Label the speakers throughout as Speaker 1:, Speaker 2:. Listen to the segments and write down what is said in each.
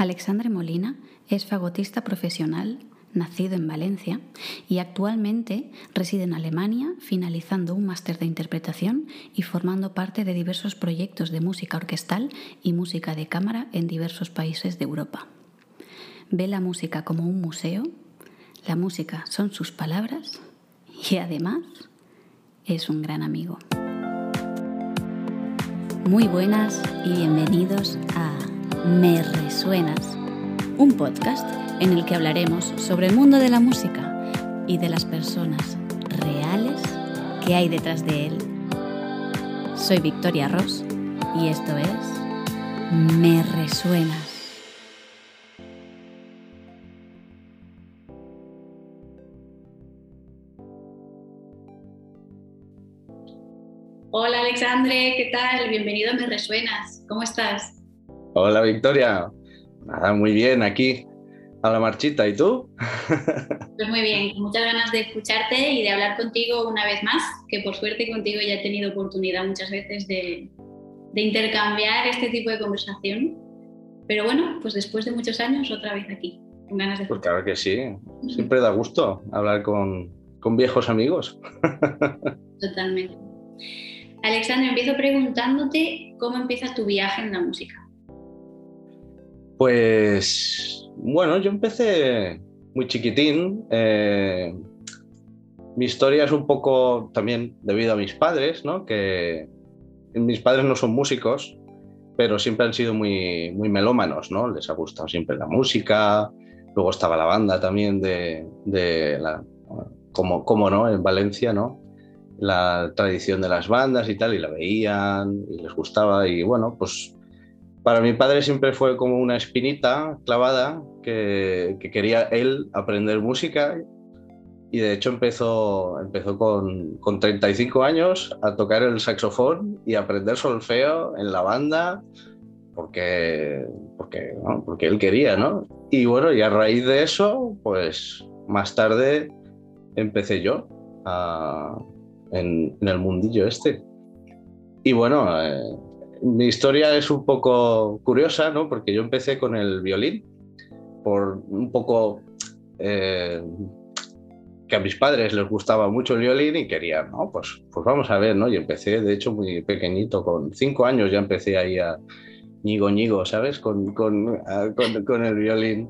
Speaker 1: Alexandre Molina es fagotista profesional, nacido en Valencia, y actualmente reside en Alemania, finalizando un máster de interpretación y formando parte de diversos proyectos de música orquestal y música de cámara en diversos países de Europa. Ve la música como un museo, la música son sus palabras y además es un gran amigo. Muy buenas y bienvenidos a Me Resuenas, un podcast en el que hablaremos sobre el mundo de la música y de las personas reales que hay detrás de él. Soy Victoria Ross y esto es Me Resuenas. Hola Alexandre, ¿qué tal? Bienvenido a Me Resuenas. ¿Cómo estás?
Speaker 2: Hola Victoria. Nada, muy bien aquí, a la marchita. ¿Y tú?
Speaker 1: Pues muy bien, muchas ganas de escucharte y de hablar contigo una vez más, que por suerte contigo ya he tenido oportunidad muchas veces de, intercambiar este tipo de conversación. Pero bueno, pues después de muchos años otra vez aquí, con ganas de...
Speaker 2: Pues claro que sí, siempre da gusto hablar con, con viejos amigos.
Speaker 1: Totalmente. Alexandra, empiezo preguntándote cómo empieza tu viaje en la música.
Speaker 2: Pues bueno, yo empecé muy chiquitín. Eh, mi historia es un poco también debido a mis padres, ¿no? Que mis padres no son músicos, pero siempre han sido muy, muy melómanos, ¿no? Les ha gustado siempre la música. Luego estaba la banda también de, de la, como, como no, en Valencia, ¿no? la tradición de las bandas y tal, y la veían y les gustaba. Y bueno, pues para mi padre siempre fue como una espinita clavada que, quería él aprender música. Y de hecho empezó, empezó con, con 35 años a tocar el saxofón y aprender solfeo en la banda porque, porque, porque él quería, ¿no? Y bueno, y a raíz de eso, pues más tarde empecé yo a, en, el mundillo este. Y bueno, eh, mi historia es un poco curiosa, ¿no? Porque yo empecé con el violín por un poco eh, que a mis padres les gustaba mucho el violín y querían, ¿no? Pues, pues vamos a ver, ¿no? Y empecé, de hecho, muy pequeñito, con cinco años ya empecé ahí a ñigo ñigo, ¿sabes? Con, con, con el violín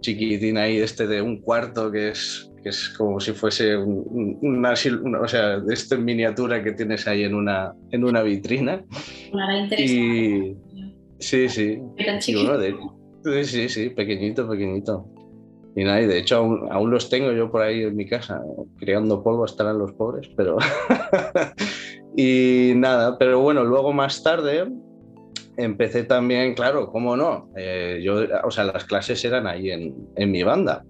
Speaker 2: chiquitín ahí, este de un cuarto que es que es como si fuese una, o sea, de esta miniatura que tienes ahí en una, en una vitrina.
Speaker 1: Una interesante.
Speaker 2: sí, sí. sí, sí, pequeñito, pequeñito. Y nada, y de hecho aún, aún, los tengo yo por ahí en mi casa, creando polvo estarán los pobres, pero... y nada, pero bueno, luego más tarde empecé también, claro, cómo no, eh, yo, o sea, las clases eran ahí en, en mi banda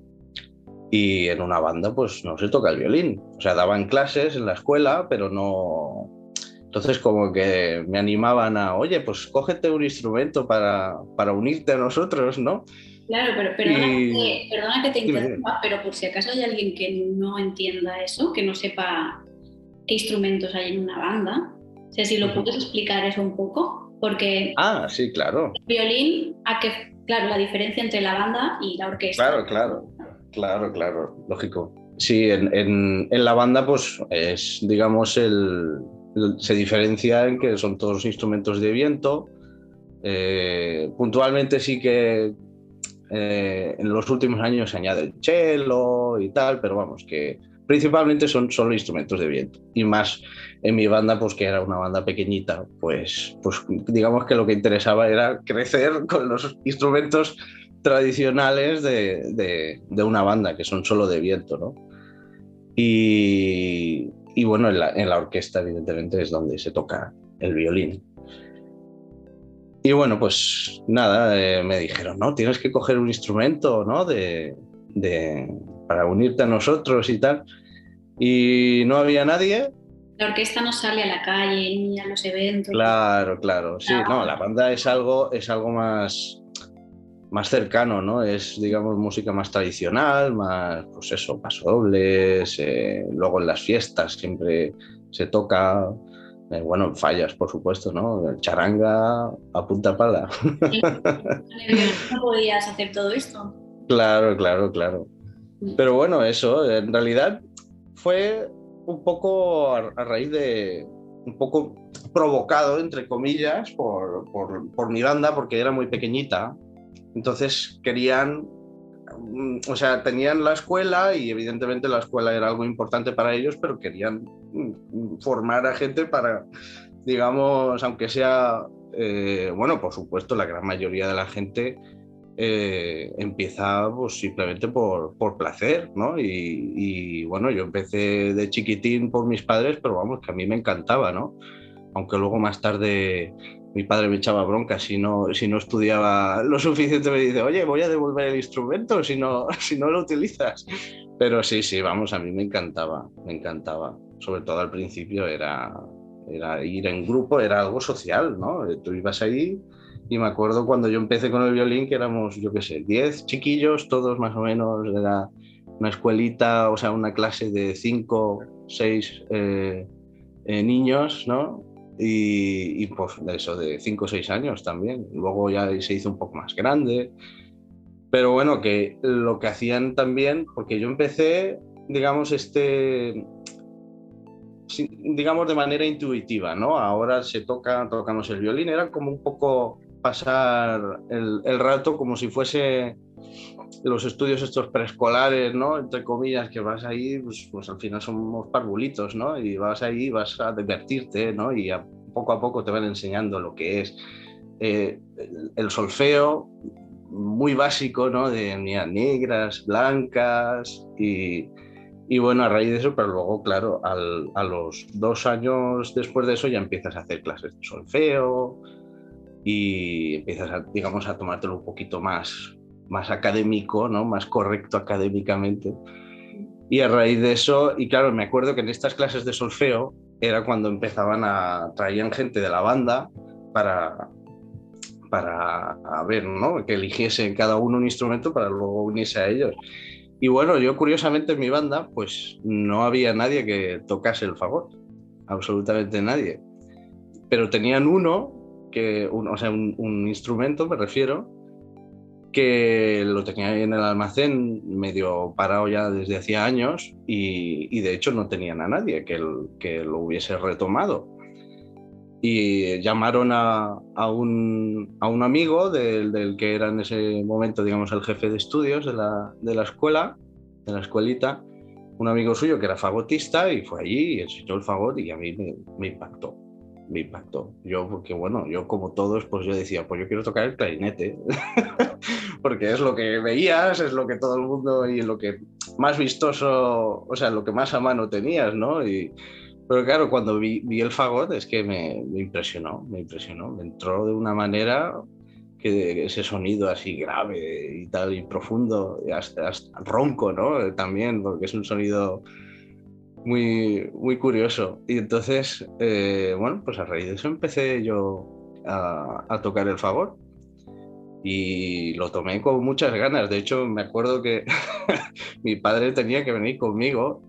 Speaker 2: y en una banda pues no se toca el violín. O sea, daban clases en la escuela, pero no... Entonces como que me animaban a, oye, pues cógete un instrumento para, para unirte a nosotros, ¿no?
Speaker 1: Claro, pero perdona, que, perdona que te interrumpa, pero por si acaso hay alguien que no entienda eso, que no sepa qué instrumentos hay en una banda, o sea, si lo puedes explicar eso un poco, porque...
Speaker 2: Ah, sí, claro.
Speaker 1: El violín, a que, claro, la diferencia entre la banda y la orquesta.
Speaker 2: Claro, claro. Claro, claro, lógico. Sí, en, la banda, pues es, digamos, el, se diferencia en que son todos instrumentos de viento. Eh, puntualmente sí que eh, en los últimos años se añade el cello y tal, pero vamos, que principalmente son solo instrumentos de viento. Y más en mi banda, pues que era una banda pequeñita, pues, pues digamos que lo que interesaba era crecer con los instrumentos tradicionales de, una banda, que son solo de viento, ¿no? Y, bueno, en la, orquesta, evidentemente, es donde se toca el violín. Y bueno, pues nada, eh, me dijeron, no, tienes que coger un instrumento, ¿no? De, para unirte a nosotros y tal. Y no había nadie.
Speaker 1: La orquesta no sale a la calle ni a los eventos.
Speaker 2: Claro, claro, sí, no, la banda es algo, es algo más, más cercano, ¿no? Es, digamos, música más tradicional, más, pues eso, pasodobles, eh, luego en las fiestas siempre se toca, Eh, bueno, fallas, por supuesto, ¿no? Charanga a punta pala.
Speaker 1: no podías hacer todo esto.
Speaker 2: Claro, claro, claro. Pero bueno, eso, en realidad fue un poco a, raíz de, un poco provocado, entre comillas, por, por, por mi banda, porque era muy pequeñita. Entonces querían Mm, o sea, tenían la escuela y evidentemente la escuela era algo importante para ellos, pero querían mm, formar a gente para, digamos, aunque sea, eh, bueno, por supuesto, la gran mayoría de la gente eh, empieza pues, simplemente por, por placer, ¿no? Y, y, bueno, yo empecé de chiquitín por mis padres, pero vamos, que a mí me encantaba, ¿no? Aunque luego más tarde mi padre me echaba bronca si no, si no estudiaba lo suficiente, me dice, oye, voy a devolver el instrumento si no, si no lo utilizas. Pero sí, sí, vamos, a mí me encantaba, me encantaba. Sobre todo al principio era, era ir en grupo, era algo social, ¿no? Tú ibas ahí y me acuerdo cuando yo empecé con el violín que éramos, yo qué sé, 10 chiquillos, todos más o menos, era una escuelita, o sea, una clase de 5, 6 eh, eh, niños, ¿no? Y, pues eso de 5 o 6 años también. Luego ya se hizo un poco más grande. Pero bueno, que lo que hacían también, porque yo empecé, digamos, este, digamos de manera intuitiva, ¿no? Ahora se toca, tocamos el violín, era como un poco pasar el, el rato como si fuese los estudios estos preescolares, ¿no? Entre comillas, que vas ahí, pues, pues, al final somos parvulitos, ¿no? Y vas ahí, vas a divertirte, ¿no? Y poco a poco te van enseñando lo que es eh, el solfeo, muy básico, ¿no? De negras, blancas y, bueno, a raíz de eso, pero luego, claro, a los dos años después de eso ya empiezas a hacer clases de solfeo y empiezas, a, digamos, a tomártelo un poquito más, más académico, ¿no? más correcto académicamente. Y a raíz de eso, y claro, me acuerdo que en estas clases de solfeo era cuando empezaban a traían gente de la banda para para a ver, ¿no? Que eligiesen cada uno un instrumento para luego unirse a ellos. Y bueno, yo curiosamente en mi banda, pues no había nadie que tocase el fagot, absolutamente nadie. Pero tenían uno, que, o sea, un instrumento, me refiero, que lo tenía en el almacén medio parado ya desde hacía años y, de hecho no tenían a nadie que, que lo hubiese retomado. Y llamaron a, un, a un, amigo del, del, que era en ese momento, digamos, el jefe de estudios de la, de la escuela, de la escuelita, un amigo suyo que era fagotista y fue allí y enseñó el fagot y a mí me impactó me impactó. Yo, porque bueno, yo como todos, pues yo decía, pues yo quiero tocar el clarinete, porque es lo que veías, es lo que todo el mundo y lo que más vistoso, o sea, lo que más a mano tenías, ¿no? Y, pero claro, cuando vi, vi el fagot es que me, me, impresionó, me impresionó, me entró de una manera que ese sonido así grave y tal, y profundo, hasta, hasta ronco, ¿no? También, porque es un sonido muy, muy curioso. Y entonces, eh, bueno, pues a raíz de eso empecé yo a, tocar el favor. Y lo tomé con muchas ganas. De hecho, me acuerdo que mi padre tenía que venir conmigo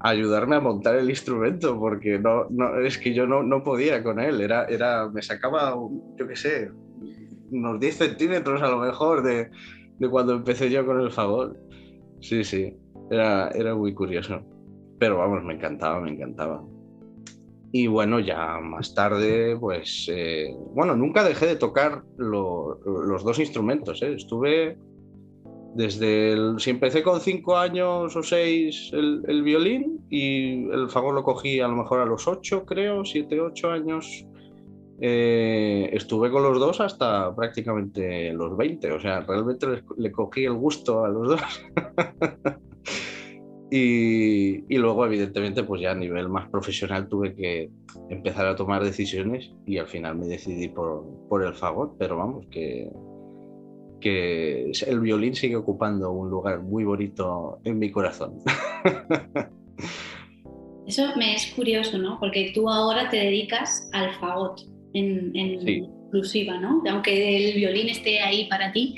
Speaker 2: a ayudarme a montar el instrumento, porque no, no, es que yo no, no podía con él. Era, era, me sacaba, yo qué sé, unos 10 centímetros a lo mejor de, de cuando empecé yo con el favor. Sí, sí, era, era muy curioso pero vamos, me encantaba, me encantaba. Y bueno, ya más tarde, pues, eh, bueno, nunca dejé de tocar los dos instrumentos. ¿eh? Estuve desde el, si empecé con cinco años o seis el, violín y el favor lo cogí a lo mejor a los ocho, creo, siete, ocho años. Eh, estuve con los dos hasta prácticamente los 20, o sea, realmente le cogí el gusto a los dos. Y, luego, evidentemente, pues ya a nivel más profesional tuve que empezar a tomar decisiones y al final me decidí por, por el fagot, pero vamos, que, que el violín sigue ocupando un lugar muy bonito en mi corazón.
Speaker 1: Eso me es curioso, ¿no? Porque tú ahora te dedicas al fagot en, en exclusiva, ¿no? Aunque el violín esté ahí para ti,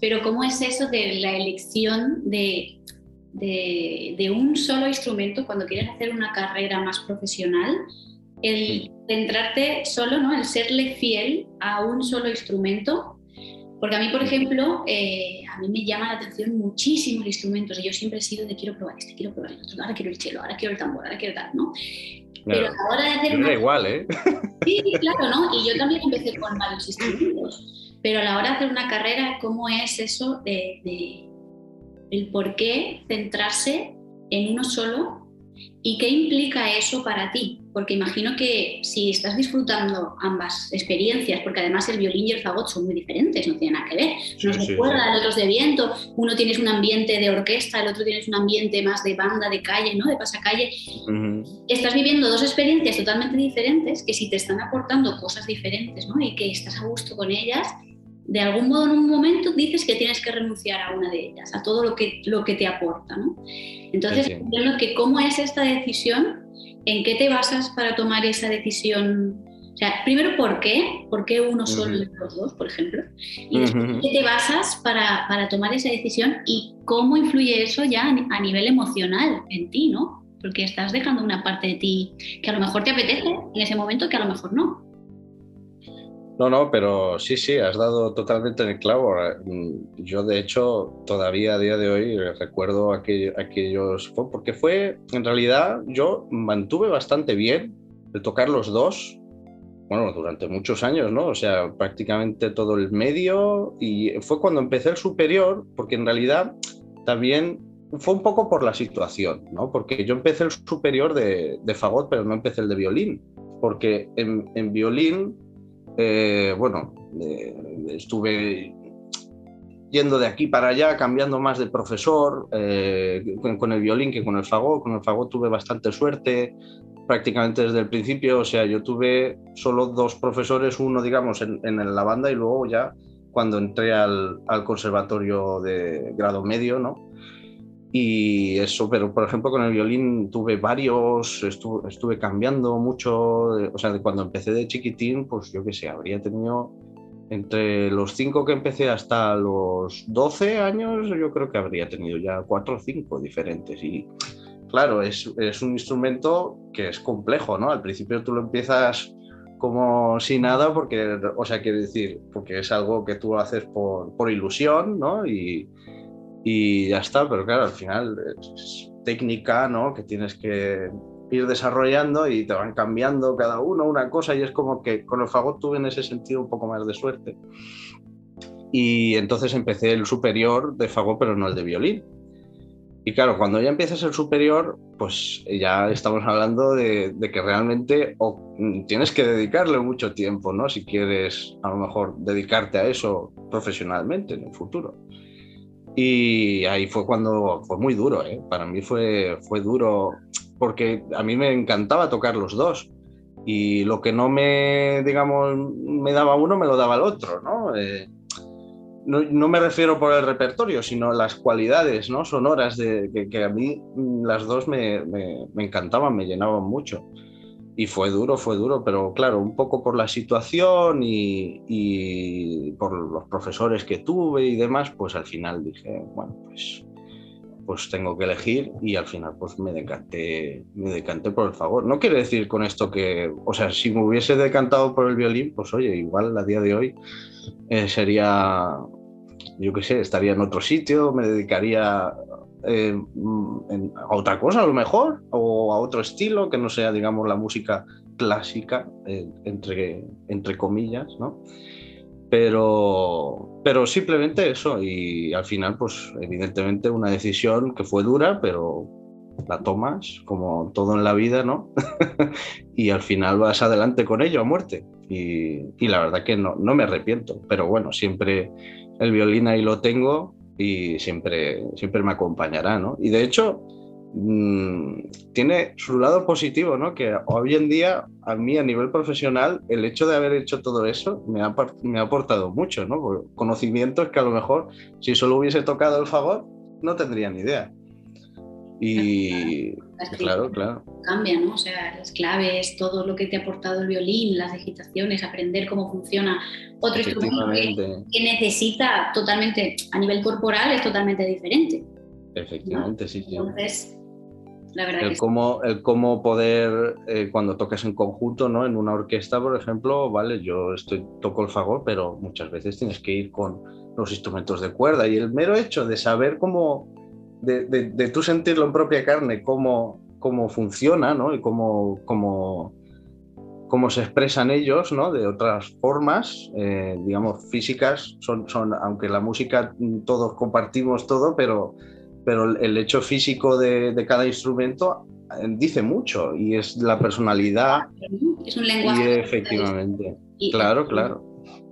Speaker 1: pero ¿cómo es eso de la elección de de, un solo instrumento cuando quieres hacer una carrera más profesional, el centrarte solo, ¿no? El serle fiel a un solo instrumento porque a mí, por ejemplo, eh, a mí me llama la atención muchísimos instrumentos y yo siempre he sido de quiero probar este, quiero probar el otro, ahora quiero el cello, ahora quiero el tambor, ahora quiero tal, ¿no?
Speaker 2: Pero a la hora de hacer... Una... igual, ¿eh?
Speaker 1: Sí, claro, ¿no? Y yo también empecé con varios instrumentos, pero a la hora de hacer una carrera, ¿cómo es eso de, de el por qué centrarse en uno solo ¿Y qué implica eso para ti? Porque imagino que si estás disfrutando ambas experiencias, porque además el violín y el fagot son muy diferentes, no tienen nada que ver. Uno cuerda, el otro es de viento, uno tienes un ambiente de orquesta, el otro tienes un ambiente más de banda, de calle, ¿no? de pasacalle. Estás viviendo dos experiencias totalmente diferentes que si te están aportando cosas diferentes ¿no? y que estás a gusto con ellas, de algún modo en un momento dices que tienes que renunciar a una de ellas, a todo lo que, lo que te aporta. ¿no? Entonces, entiendo que cómo es esta decisión, en qué te basas para tomar esa decisión. O sea, primero, ¿por qué? ¿Por qué uno solo de los dos, por ejemplo? Y después, ¿qué te basas para, para, tomar esa decisión y cómo influye eso ya a nivel emocional en ti, ¿no? Porque estás dejando una parte de ti que a lo mejor te apetece en ese momento, que a lo mejor no.
Speaker 2: No, no, pero sí, sí, has dado totalmente en el clavo. Mm, yo, de hecho, todavía a día de hoy recuerdo aquellos, porque fue, en realidad, yo mantuve bastante bien de tocar los dos, bueno, durante muchos años, ¿no? O sea, prácticamente todo el medio y fue cuando empecé el superior, porque en realidad también fue un poco por la situación, ¿no? Porque yo empecé el superior de, fagot, pero no empecé el de violín, porque en violín eh, bueno, eh, estuve yendo de aquí para allá, cambiando más de profesor, eh, con, el violín que con el fagot. Con el fagot tuve bastante suerte prácticamente desde el principio, o sea, yo tuve solo dos profesores, uno digamos en, la banda y luego ya cuando entré al, al, conservatorio de grado medio, ¿no? Y eso, pero por ejemplo con el violín tuve varios, estuve, estuve cambiando mucho, o sea, cuando empecé de chiquitín, pues yo qué sé, habría tenido entre los cinco que empecé hasta los 12 años, yo creo que habría tenido ya cuatro o cinco diferentes. Y claro, es, es un instrumento que es complejo, ¿no? Al principio tú lo empiezas como sin nada, porque, o sea, quiero decir, porque es algo que tú haces por, por ilusión, ¿no? Y, y ya está, pero claro, al final es técnica, ¿no? Que tienes que ir desarrollando y te van cambiando cada uno una cosa y es como que con el fagot tuve en ese sentido un poco más de suerte. Y entonces empecé el superior de fagot, pero no el de violín. Y claro, cuando ya empiezas el superior, pues ya estamos hablando de, de que realmente tienes que dedicarle mucho tiempo, ¿no? Si quieres a lo mejor dedicarte a eso profesionalmente en el futuro. Y ahí fue cuando fue muy duro, ¿eh? para mí fue, fue duro porque a mí me encantaba tocar los dos y lo que no me, digamos, me daba uno me lo daba el otro, ¿no? Eh, no, no, me refiero por el repertorio, sino las cualidades ¿no? sonoras de, que, a mí las dos me, me encantaban, me llenaban mucho y fue duro, fue duro, pero claro, un poco por la situación y, por los profesores que tuve y demás, pues al final dije, bueno, pues, pues tengo que elegir y al final pues me decanté, me decanté por el favor. No quiere decir con esto que, o sea, si me hubiese decantado por el violín, pues oye, igual a día de hoy eh, sería, yo qué sé, estaría en otro sitio, me dedicaría eh, mm, a otra cosa a lo mejor, o a otro estilo que no sea, digamos, la música clásica, eh, entre, entre comillas, ¿no? Pero, pero simplemente eso, y al final, pues evidentemente una decisión que fue dura, pero la tomas, como todo en la vida, ¿no? y al final vas adelante con ello a muerte. Y, y la verdad que no, no me arrepiento, pero bueno, siempre el violín ahí lo tengo y siempre, siempre me acompañará, ¿no? Y de hecho, mm, tiene su lado positivo, ¿no? Que hoy en día, a mí a nivel profesional, el hecho de haber hecho todo eso me ha, me ha aportado mucho, ¿no? conocimientos que a lo mejor, si solo hubiese tocado el fagot, no tendría ni idea. Y claro, claro.
Speaker 1: Cambia, ¿no? O sea, las claves, todo lo que te ha aportado el violín, las agitaciones, aprender cómo funciona otro instrumento que, necesita totalmente, a nivel corporal, es totalmente diferente.
Speaker 2: Efectivamente, sí,
Speaker 1: Entonces, la verdad.
Speaker 2: El, cómo, el cómo poder, eh, cuando toques en conjunto, ¿no? En una orquesta, por ejemplo, vale, yo estoy, toco el fagot, pero muchas veces tienes que ir con los instrumentos de cuerda y el mero hecho de saber cómo, de, de, tú sentirlo en propia carne, cómo, cómo funciona, ¿no? Y cómo, cómo, cómo se expresan ellos, ¿no? De otras formas, eh, digamos, físicas, son, son, aunque la música todos compartimos todo, pero, pero el hecho físico de, de cada instrumento eh, dice mucho y es la personalidad.
Speaker 1: Es un lenguaje.
Speaker 2: Y efectivamente. claro, claro.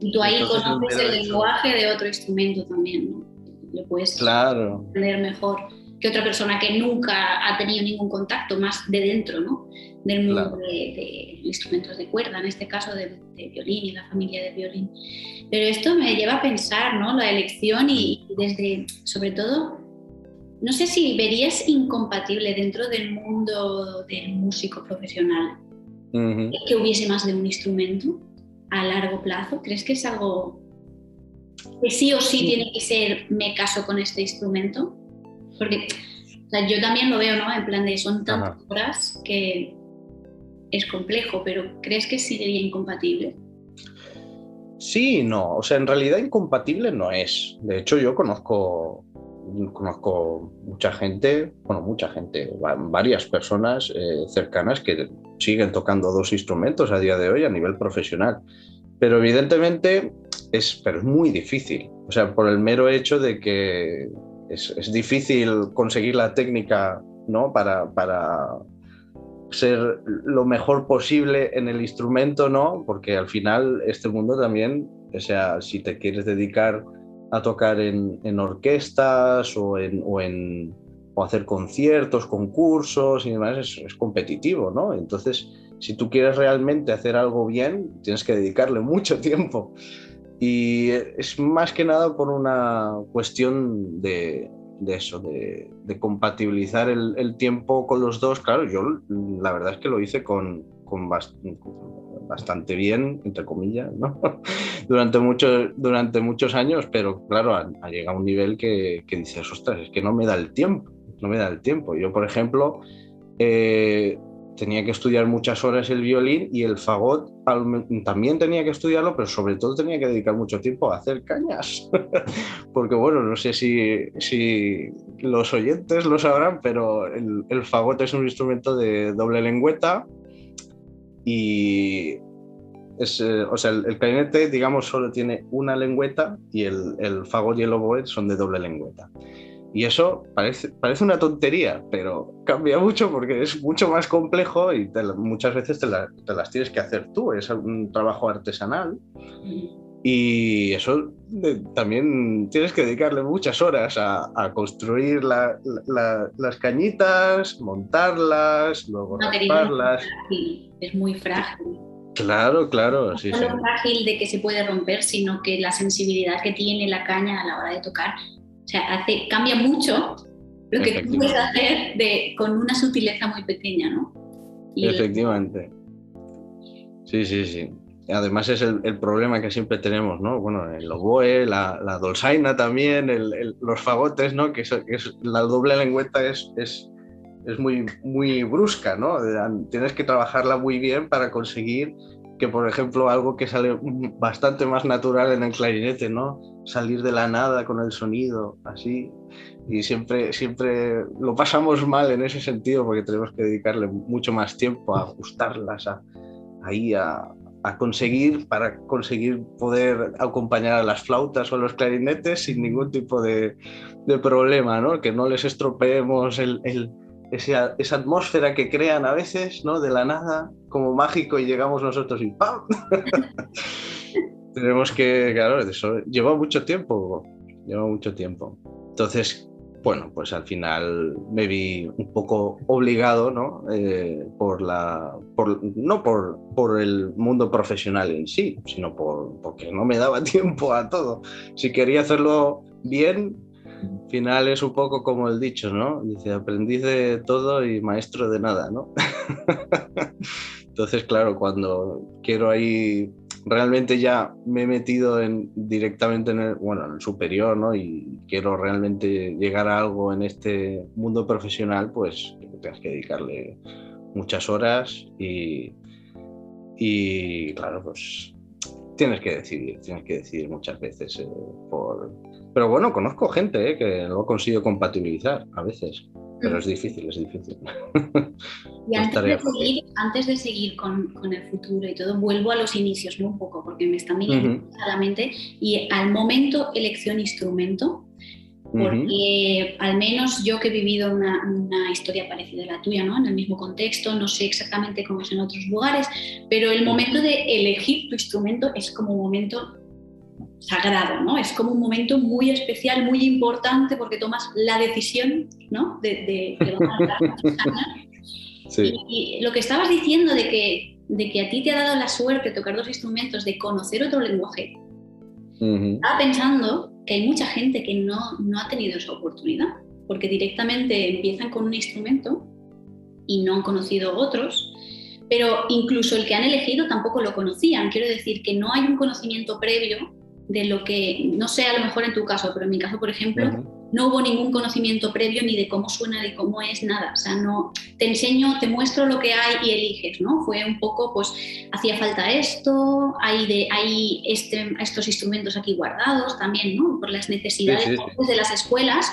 Speaker 1: Y tú ahí conoces el lenguaje de otro instrumento también, ¿no? Lo puedes
Speaker 2: claro.
Speaker 1: entender mejor que otra persona que nunca ha tenido ningún contacto más de dentro, ¿no? Del mundo de, instrumentos de cuerda, en este caso de, violín y la familia de violín. Pero esto me lleva a pensar, ¿no? La elección y, desde, sobre todo, no sé si verías incompatible dentro del mundo del músico profesional que hubiese más de un instrumento a largo plazo? ¿Crees que es algo que sí o sí, tiene que ser me caso con este instrumento? Porque yo también lo veo, ¿no? En plan de son tantas horas que es complejo, pero ¿crees que sería incompatible?
Speaker 2: Sí, no, o sea, en realidad incompatible no es. De hecho, yo conozco, conozco mucha gente, bueno, mucha gente, varias personas eh, cercanas que siguen tocando dos instrumentos a día de hoy a nivel profesional. Pero evidentemente es, pero es muy difícil. O sea, por el mero hecho de que es, difícil conseguir la técnica ¿no? para, para ser lo mejor posible en el instrumento, ¿no? Porque al final este mundo también, o sea, si te quieres dedicar a tocar en, en orquestas o en, o en o hacer conciertos, concursos y demás, es, es, competitivo, ¿no? Entonces, si tú quieres realmente hacer algo bien, tienes que dedicarle mucho tiempo. Y es más que nada por una cuestión de, eso, de, compatibilizar el, tiempo con los dos. Claro, yo la verdad es que lo hice con, con, bastante bien, entre comillas, ¿no? durante, mucho, durante muchos años, pero claro, ha, llegado a un nivel que, que, dices, ostras, es que no me da el tiempo, no me da el tiempo. Yo, por ejemplo, eh, tenía que estudiar muchas horas el violín y el fagot también tenía que estudiarlo, pero sobre todo tenía que dedicar mucho tiempo a hacer cañas. Porque bueno, no sé si, los oyentes lo sabrán, pero el, fagot es un instrumento de doble lengüeta y es, eh, o sea, el, el, clarinete, digamos, solo tiene una lengüeta y el fagot y el oboe son de doble lengüeta. Y eso parece, parece una tontería, pero cambia mucho porque es mucho más complejo y muchas veces te, las tienes que hacer tú. Es un trabajo artesanal. Y eso también tienes que dedicarle muchas horas a, construir las cañitas, montarlas, luego rasparlas.
Speaker 1: Es muy frágil.
Speaker 2: Claro, claro,
Speaker 1: no sí. No solo frágil de que se puede romper, sino que la sensibilidad que tiene la caña a la hora de tocar o sea, hace, cambia mucho lo que tú puedes hacer de, con una sutileza muy pequeña, ¿no?
Speaker 2: Efectivamente. Sí, sí, sí. Además es el, el, problema que siempre tenemos, ¿no? Bueno, el oboe, la, la dolzaina también, el, los fagotes, ¿no? Que, es, que es, la doble lengüeta es, es, es muy, muy brusca, ¿no? Tienes que trabajarla muy bien para conseguir que, por ejemplo, algo que sale bastante más natural en el clarinete, ¿no? Salir de la nada con el sonido, así. Y siempre, siempre lo pasamos mal en ese sentido porque tenemos que dedicarle mucho más tiempo a ajustarlas, a, ahí a, conseguir, para conseguir poder acompañar a las flautas o a los clarinetes sin ningún tipo de, de problema, ¿no? Que no les estropeemos el, el esa, atmósfera que crean a veces, ¿no? De la nada, como mágico, y llegamos nosotros y ¡pam! Tenemos que, claro, eso lleva mucho tiempo, lleva mucho tiempo. Entonces, bueno, pues al final me vi un poco obligado, ¿no? Eh, por la, por, no por, por el mundo profesional en sí, sino por, porque no me daba tiempo a todo. Si quería hacerlo bien, final es un poco como el dicho, ¿no? Dice, aprendiz de todo y maestro de nada, ¿no? Entonces, claro, cuando quiero ahí, realmente ya me he metido en, directamente en el, bueno, en el superior, ¿no? Y quiero realmente llegar a algo en este mundo profesional, pues tienes que dedicarle muchas horas y, y claro, pues tienes que decidir, tienes que decidir muchas veces eh, por... Pero bueno, conozco gente eh, que lo ha conseguido compatibilizar a veces, pero es difícil, es difícil.
Speaker 1: Y antes de, seguir, antes de seguir con, con, el futuro y todo, vuelvo a los inicios ¿no? un poco, porque me está mirando a la mente, y al momento elección instrumento, porque al menos yo que he vivido una, una, historia parecida a la tuya, ¿no? En el mismo contexto, no sé exactamente cómo es en otros lugares, pero el momento de elegir tu instrumento es como un momento sagrado, ¿no? Es como un momento muy especial, muy importante porque tomas la decisión, ¿no? De, de, sí. y, lo que estabas diciendo de que, de que a ti te ha dado la suerte tocar dos instrumentos, de conocer otro lenguaje, estaba pensando que hay mucha gente que no, no ha tenido esa oportunidad, porque directamente empiezan con un instrumento y no han conocido otros, pero incluso el que han elegido tampoco lo conocían. Quiero decir que no hay un conocimiento previo de lo que, no sé a lo mejor en tu caso, pero en mi caso, por ejemplo, no hubo ningún conocimiento previo ni de cómo suena, ni cómo es, nada. O sea, no, te enseño, te muestro lo que hay y eliges, ¿no? Fue un poco, pues, hacía falta esto, hay, de, hay este, estos instrumentos aquí guardados también, ¿no? Por las necesidades de las escuelas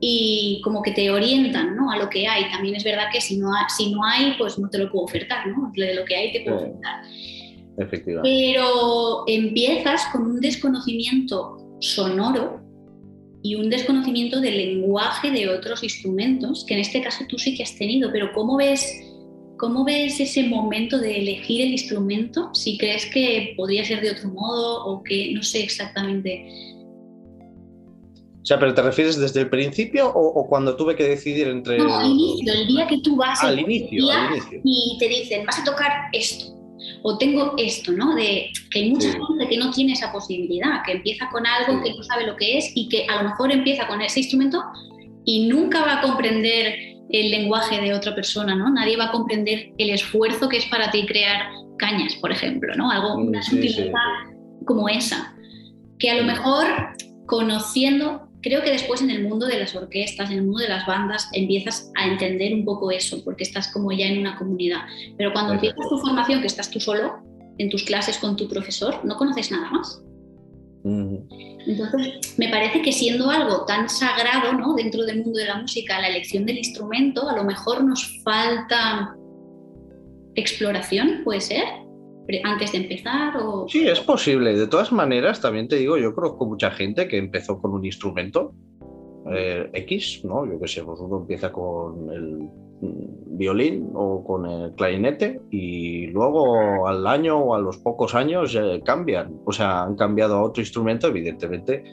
Speaker 1: y como que te orientan ¿no? a lo que hay. También es verdad que si no, si no hay, pues no te lo puedo ofertar, ¿no? De lo que hay te puedo ofertar. Pero empiezas con un desconocimiento sonoro y un desconocimiento del lenguaje de otros instrumentos, que en este caso tú sí que has tenido, pero ¿cómo ves, cómo ves ese momento de elegir el instrumento? Si crees que podría ser de otro modo o que no sé exactamente.
Speaker 2: O sea, pero ¿te refieres desde el principio o, cuando tuve que decidir entre...
Speaker 1: No, al inicio, el día que tú vas
Speaker 2: al inicio, al inicio.
Speaker 1: y te dicen, vas a tocar esto o tengo esto, ¿no? De que hay mucha gente que no tiene esa posibilidad, que empieza con algo que no sabe lo que es y que a lo mejor empieza con ese instrumento y nunca va a comprender el lenguaje de otra persona, ¿no? Nadie va a comprender el esfuerzo que es para ti crear cañas, por ejemplo, ¿no? Algo, una sutileza como esa. Que a lo mejor conociendo creo que después en el mundo de las orquestas, en el mundo de las bandas, empiezas a entender un poco eso, porque estás como ya en una comunidad. Pero cuando empiezas tu formación, que estás tú solo, en tus clases con tu profesor, no conoces nada más. Entonces, me parece que siendo algo tan sagrado ¿no? dentro del mundo de la música, la elección del instrumento, a lo mejor nos falta exploración, puede ser, antes de empezar? O...
Speaker 2: Sí, es posible. De todas maneras, también te digo, yo conozco mucha gente que empezó con un instrumento eh, X, ¿no? Yo qué sé, pues uno empieza con el violín o con el clarinete y luego al año o a los pocos años cambian, o sea, han cambiado a otro instrumento, evidentemente.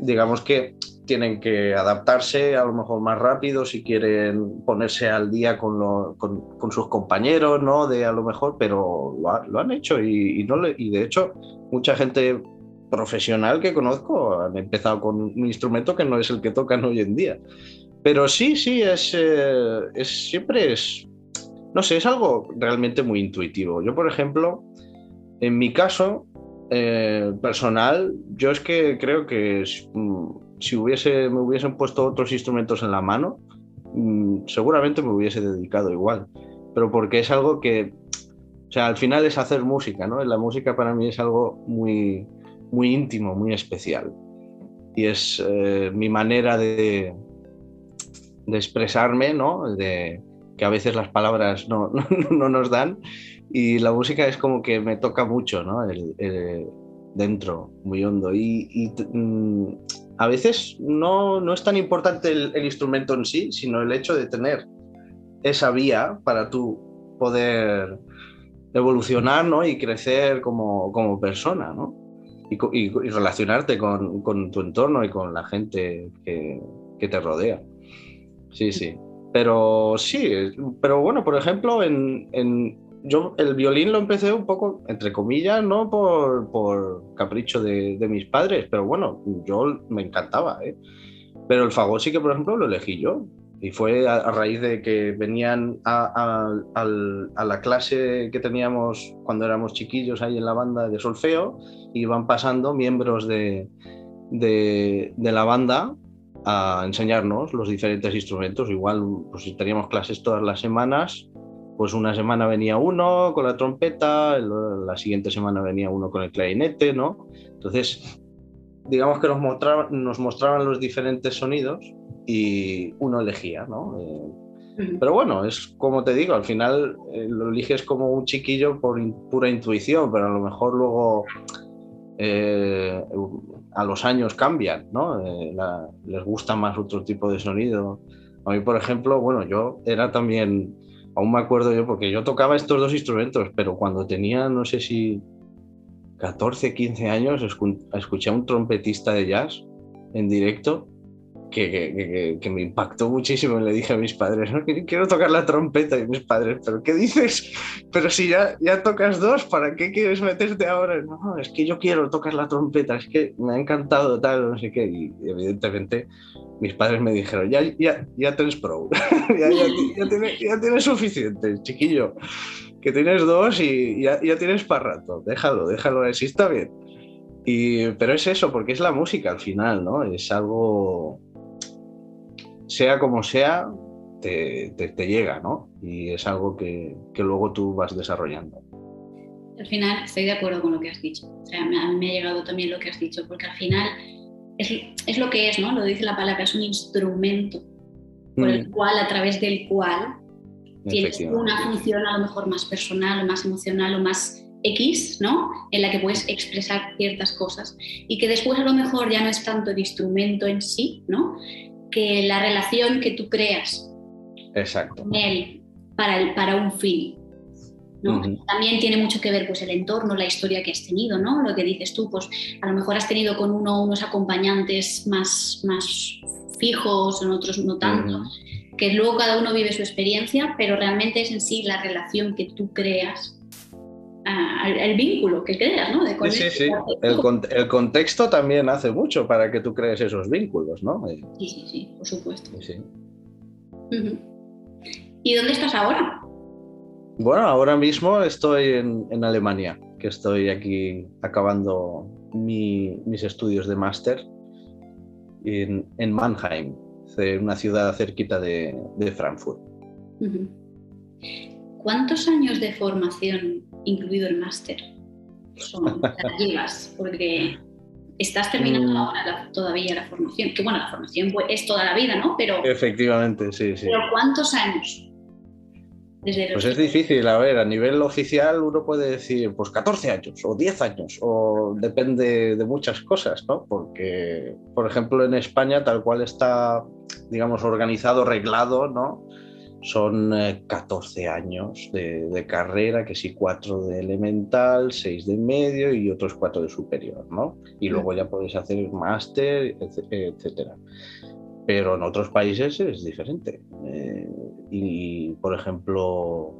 Speaker 2: Digamos que tienen que adaptarse a lo mejor más rápido si quieren ponerse al día con, con, sus compañeros, ¿no? De a lo mejor, pero lo, han hecho y, no y de hecho mucha gente profesional que conozco han empezado con un instrumento que no es el que tocan hoy en día. Pero sí, sí, es, eh, es siempre es, no sé, es algo realmente muy intuitivo. Yo, por ejemplo, en mi caso, eh, personal, yo es que creo que mm, si hubiese, me hubiesen puesto otros instrumentos en la mano, mm, seguramente me hubiese dedicado igual. Pero porque es algo que, o sea, al final es hacer música, ¿no? La música para mí es algo muy, muy íntimo, muy especial. Y es eh, mi manera de, de expresarme, ¿no? De, que a veces las palabras no, no, nos dan. Y la música es como que me toca mucho, ¿no? dentro, muy hondo. Y, mm, a veces no, no, es tan importante el, instrumento en sí, sino el hecho de tener esa vía para tú poder evolucionar ¿no? y crecer como, como persona ¿no? y, y, relacionarte con, con, tu entorno y con la gente que, que, te rodea. Sí, sí. Pero sí, pero bueno, por ejemplo, en, yo el violín lo empecé un poco, entre comillas, no por, capricho de, mis padres, pero bueno, yo me encantaba. ¿eh? Pero el fagot sí que, por ejemplo, lo elegí yo. Y fue a, raíz de que venían a, la clase que teníamos cuando éramos chiquillos ahí en la banda de solfeo, y iban pasando miembros de, de, la banda a enseñarnos los diferentes instrumentos. Igual, pues teníamos clases todas las semanas, pues una semana venía uno con la trompeta, la siguiente semana venía uno con el clarinete, ¿no? Entonces, digamos que nos mostraban, nos mostraban los diferentes sonidos y uno elegía, ¿no? Eh, pero bueno, es como te digo, al final eh, lo eliges como un chiquillo por pura intuición, pero a lo mejor luego eh, a los años cambian, ¿no? les gusta más otro tipo de sonido. A mí, por ejemplo, bueno, yo era también, aún me acuerdo yo, porque yo tocaba estos dos instrumentos, pero cuando tenía, no sé si 14, 15 años, escuché a un trompetista de jazz en directo que, me impactó muchísimo. Le dije a mis padres, no, quiero tocar la trompeta. Y mis padres, ¿pero qué dices? Pero si ya, ya tocas dos, ¿para qué quieres meterte ahora? No, es que yo quiero tocar la trompeta, es que me ha encantado tal, no sé qué. Y evidentemente mis padres me dijeron, ya, ya, ya tienes pro, ya, ya, tienes, ya, tienes, suficiente, chiquillo, que tienes dos y ya, tienes para rato, déjalo, déjalo así, está bien. Y, pero es eso, porque es la música al final, ¿no? Es algo, sea como sea, te, te, llega, ¿no? Y es algo que, que, luego tú vas desarrollando.
Speaker 1: Al final estoy de acuerdo con lo que has dicho. O sea, a mí me ha llegado también lo que has dicho, porque al final es, es lo que es, ¿no? Lo dice la palabra, es un instrumento por el mm. cual, a través del cual tienes una función a lo mejor más personal o más emocional o más X, ¿no? En la que puedes expresar ciertas cosas y que después a lo mejor ya no es tanto el instrumento en sí, ¿no? Que la relación que tú creas
Speaker 2: Exacto.
Speaker 1: con él para, el, para un fin. ¿no? También tiene mucho que ver pues, el entorno, la historia que has tenido, ¿no? Lo que dices tú, pues a lo mejor has tenido con uno unos acompañantes más, más fijos, en otros no tanto, que luego cada uno vive su experiencia, pero realmente es en sí la relación que tú creas el vínculo que creas, ¿no?
Speaker 2: sí, sí, El, el, contexto también hace mucho para que tú crees esos vínculos, ¿no?
Speaker 1: Eh, sí, sí, sí, por supuesto. Sí, ¿Y dónde estás ahora?
Speaker 2: Bueno, ahora mismo estoy en, Alemania, que estoy aquí acabando mis estudios de máster en, en, Mannheim, una ciudad cerquita de, de Frankfurt.
Speaker 1: ¿Cuántos años de formación, incluido el máster, son llevas? Porque estás terminando mm. ahora todavía la formación, que bueno, la formación pues, es toda la vida, ¿no? Pero,
Speaker 2: Efectivamente, sí, sí.
Speaker 1: Pero ¿cuántos años?
Speaker 2: pues es difícil, a ver, a nivel oficial uno puede decir, pues 14 años o 10 años, o depende de muchas cosas, ¿no? Porque, por ejemplo, en España, tal cual está, digamos, organizado, reglado, ¿no? Son 14 eh, años de, carrera, que sí, 4 de elemental, 6 de medio y otros 4 de superior, ¿no? Y luego ya puedes hacer máster, etcétera. Pero en otros países es diferente. Eh, y, por ejemplo,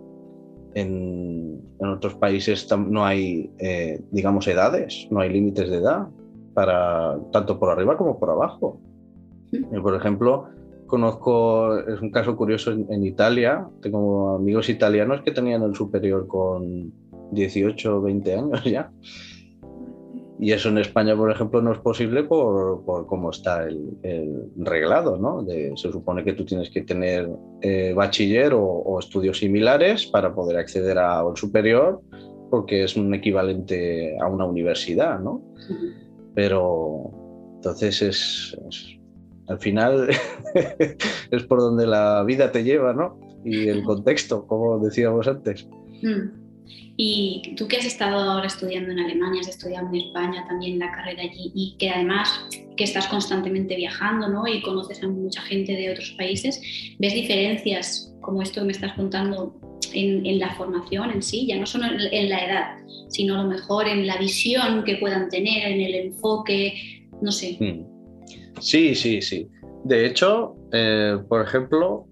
Speaker 2: en, otros países no hay, eh, digamos, edades, no hay límites de edad, para, tanto por arriba como por abajo. Por ejemplo, conozco, es un caso curioso en, Italia, tengo amigos italianos que tenían el superior con 18 o 20 años ya. Y eso en España, por ejemplo, no es posible por, por cómo está el, reglado, ¿no? se supone que tú tienes que tener eh, bachiller o, estudios similares para poder acceder a un superior, porque es un equivalente a una universidad, ¿no? Pero entonces es al final es por donde la vida te lleva, ¿no? Y el contexto, como decíamos antes.
Speaker 1: Mm. Y tú que has estado ahora estudiando en Alemania, has estudiado en España también la carrera allí y que además que estás constantemente viajando ¿no? y conoces a mucha gente de otros países, ¿ves diferencias como esto que me estás contando en, la formación en sí, ya no solo en, la edad, sino a lo mejor en la visión que puedan tener, en el enfoque, no sé? Mm.
Speaker 2: Sí, sí, sí. De hecho, eh, por ejemplo,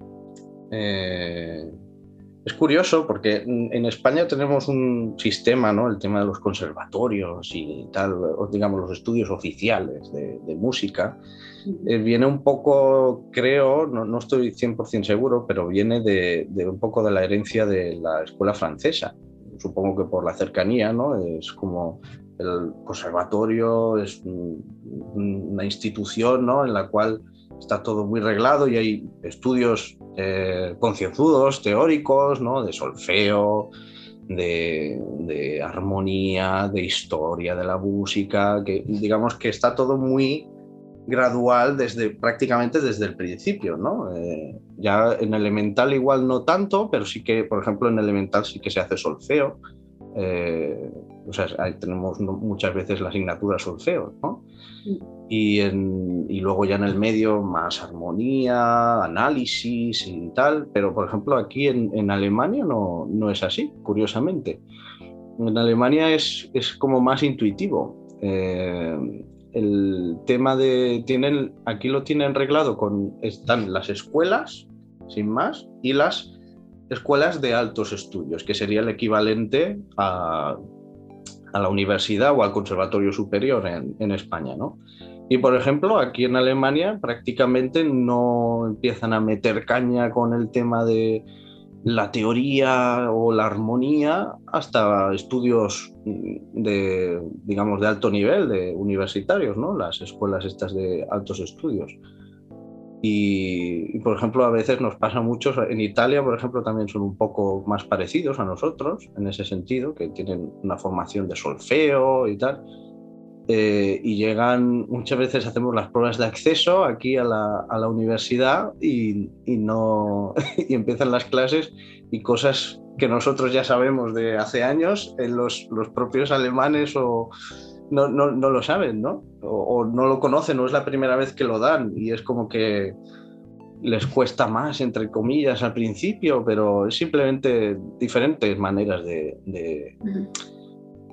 Speaker 2: eh, es curioso porque en España tenemos un sistema, ¿no? El tema de los conservatorios y tal, digamos, los estudios oficiales de, música. Eh, viene un poco, creo, no, estoy 100% seguro, pero viene de, de, un poco de la herencia de la escuela francesa. Supongo que por la cercanía, ¿no? Es como el conservatorio es una institución ¿no? en la cual está todo muy reglado y hay estudios eh, concienzudos, teóricos, ¿no? De solfeo, de, armonía, de historia de la música, que digamos que está todo muy gradual desde prácticamente desde el principio, ¿no? Eh, ya en elemental igual no tanto, pero sí que, por ejemplo, en elemental sí que se hace solfeo. Eh, o sea, ahí tenemos muchas veces la asignatura solfeo, ¿no? Y, y, luego ya en el medio más armonía, análisis y tal, pero por ejemplo aquí en, en Alemania no, no, es así, curiosamente. En Alemania es, es como más intuitivo. Eh, el tema de tienen aquí lo tienen arreglado con están las escuelas sin más y las escuelas de altos estudios que sería el equivalente a, a la universidad o al conservatorio superior en, en España no y por ejemplo aquí en Alemania prácticamente no empiezan a meter caña con el tema de la teoría o la armonía hasta estudios de, digamos, de alto nivel, de universitarios, ¿no? Las escuelas estas de altos estudios. Y, por ejemplo, a veces nos pasa mucho, en Italia, por ejemplo, también son un poco más parecidos a nosotros en ese sentido, que tienen una formación de solfeo y tal. Eh, y llegan, muchas veces hacemos las pruebas de acceso aquí a la, a la universidad y, y, no, y empiezan las clases y cosas que nosotros ya sabemos de hace años, en los, los, propios alemanes o no, no, no lo saben, ¿no? O, o, no lo conocen, no es la primera vez que lo dan y es como que les cuesta más, entre comillas, al principio, pero es simplemente diferentes maneras de... de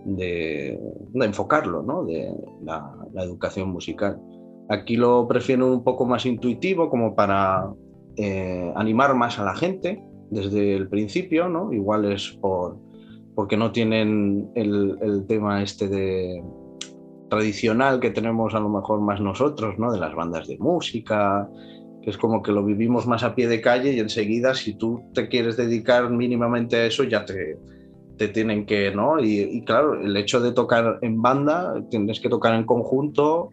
Speaker 2: de, de enfocarlo, ¿no? de la, la, educación musical. Aquí lo prefiero un poco más intuitivo, como para eh, animar más a la gente desde el principio, ¿no? Igual es por, porque no tienen el, el tema este de tradicional que tenemos a lo mejor más nosotros, ¿no? De las bandas de música, que es como que lo vivimos más a pie de calle y enseguida si tú te quieres dedicar mínimamente a eso ya te, te tienen que, ¿no? Y, claro, el hecho de tocar en banda, tienes que tocar en conjunto,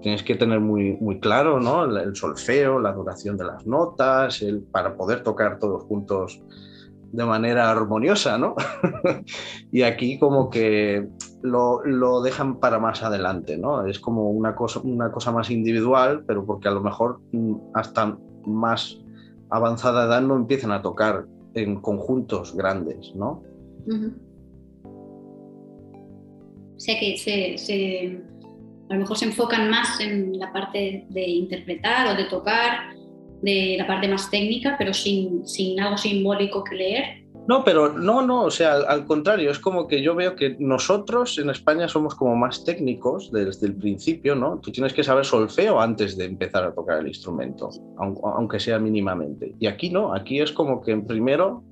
Speaker 2: tienes que tener muy, muy claro, ¿no? El, solfeo, la duración de las notas, el, para poder tocar todos juntos de manera armoniosa, ¿no? y aquí como que lo, lo, dejan para más adelante, ¿no? Es como una cosa, una cosa más individual, pero porque a lo mejor mm, hasta más avanzada edad no empiezan a tocar en conjuntos grandes, ¿no?
Speaker 1: O sea que se, a lo mejor se enfocan más en la parte de interpretar o de tocar, de la parte más técnica, pero sin, sin algo simbólico que leer.
Speaker 2: No, pero no, no, o sea, al, contrario, es como que yo veo que nosotros en España somos como más técnicos desde el principio, ¿no? Tú tienes que saber solfeo antes de empezar a tocar el instrumento, aunque sea mínimamente. Y aquí no, aquí es como que primero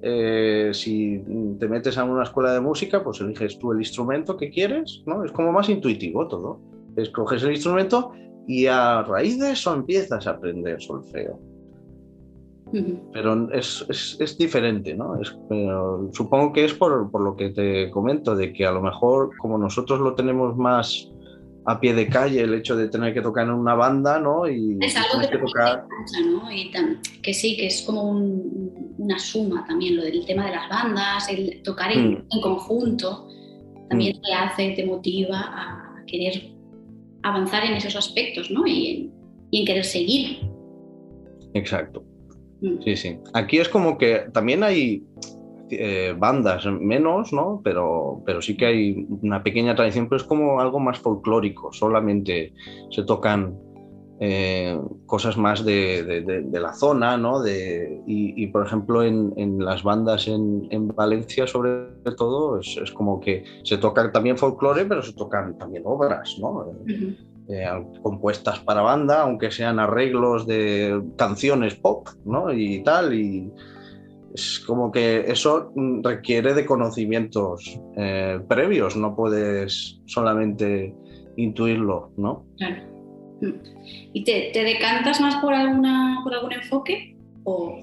Speaker 2: eh, si te metes a una escuela de música, pues eliges tú el instrumento que quieres, ¿no? Es como más intuitivo todo. Escoges el instrumento y a raíz de eso empiezas a aprender solfeo. Pero es, es, es, diferente, ¿no? Es, supongo que es por, por, lo que te comento, de que a lo mejor como nosotros lo tenemos más a pie de calle el hecho de tener que tocar en una banda, ¿no? Y
Speaker 1: es algo que, que tocar... ¿no? Y que sí, que es como un, una suma también, lo del tema de las bandas, el tocar en, mm. en conjunto, también mm. te hace, te motiva a querer avanzar en esos aspectos, ¿no? Y en, y en querer seguir.
Speaker 2: Exacto. Mm. Sí, sí. Aquí es como que también hay eh, bandas menos, ¿no? Pero, pero sí que hay una pequeña tradición, pero es como algo más folclórico, solamente se tocan eh, cosas más de, de, de, la zona, ¿no? Y, y, por ejemplo, en, en las bandas en, en, Valencia, sobre todo, es, es, como que se tocan también folclore, pero se tocan también obras, ¿no? Uh -huh. eh, compuestas para banda, aunque sean arreglos de canciones pop, ¿no? Y tal, y es como que eso requiere de conocimientos eh, previos, no puedes solamente intuirlo, ¿no?
Speaker 1: Claro. ¿Y te, te decantas más por, alguna, por algún enfoque? O...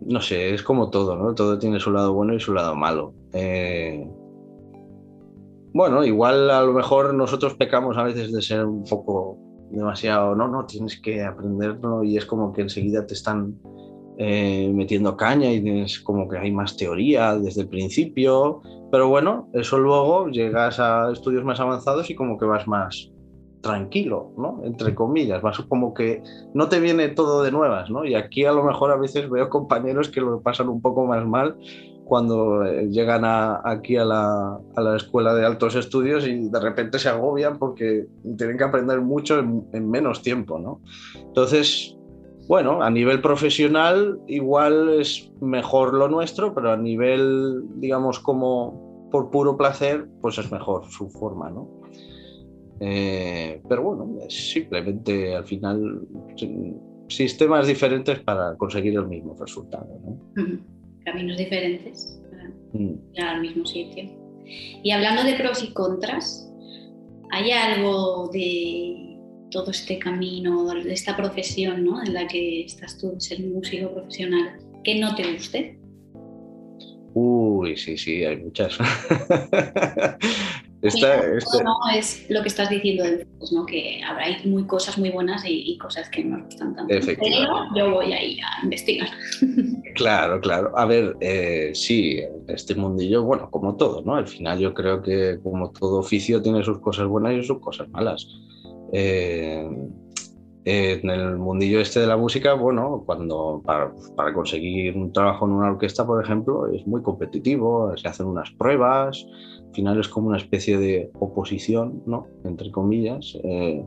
Speaker 2: No sé, es como todo, ¿no? Todo tiene su lado bueno y su lado malo. Eh... Bueno, igual a lo mejor nosotros pecamos a veces de ser un poco demasiado, no, no, tienes que aprenderlo y es como que enseguida te están eh, metiendo caña y es como que hay más teoría desde el principio, pero bueno, eso luego llegas a estudios más avanzados y como que vas más tranquilo, ¿no? Entre comillas, vas como que no te viene todo de nuevas, ¿no? Y aquí a lo mejor a veces veo compañeros que lo pasan un poco más mal cuando eh, llegan aquí a la, escuela de altos estudios y de repente se agobian porque tienen que aprender mucho en, menos tiempo, ¿no? Entonces, bueno, a nivel profesional igual es mejor lo nuestro, pero a nivel, digamos, como por puro placer, pues es mejor su forma, ¿no? Eh, pero bueno, simplemente al final sistemas diferentes para conseguir el mismo resultado, ¿no?
Speaker 1: caminos diferentes para mm. llegar al mismo sitio. Y hablando de pros y contras, ¿hay algo de todo este camino, de esta profesión ¿no? en la que estás tú, ser músico profesional, que no te guste?
Speaker 2: Uy, sí, sí, hay muchas.
Speaker 1: no es lo que estás diciendo, ¿no? que habrá muy cosas muy buenas y, cosas que no gustan tanto. Pero yo voy ahí a investigar.
Speaker 2: Claro, claro. A ver, eh, sí, este mundillo, bueno, como todo, ¿no? Al final yo creo que como todo oficio tiene sus cosas buenas y sus cosas malas. Eh, en el mundillo este de la música, bueno, cuando para, para, conseguir un trabajo en una orquesta, por ejemplo, es muy competitivo, se hacen unas pruebas, final es como una especie de oposición, ¿no? Entre comillas, eh,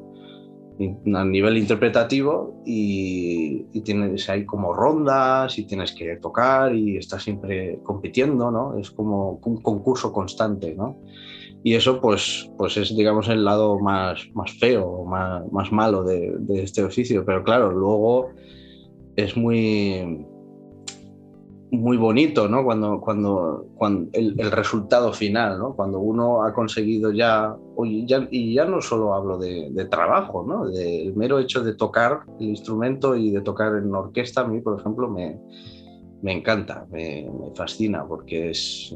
Speaker 2: a nivel interpretativo y, tienes hay como rondas y tienes que tocar y estás siempre compitiendo, ¿no? Es como un concurso constante, ¿no? Y eso pues, pues es, digamos, el lado más, más feo, más, más malo de, de, este oficio. Pero claro, luego es muy, muy bonito, ¿no? Cuando, cuando, cuando el, el, resultado final, ¿no? Cuando uno ha conseguido ya, y ya no solo hablo de, de trabajo, ¿no? Del mero hecho de tocar el instrumento y de tocar en orquesta, a mí, por ejemplo, me, me encanta, me, fascina, porque es,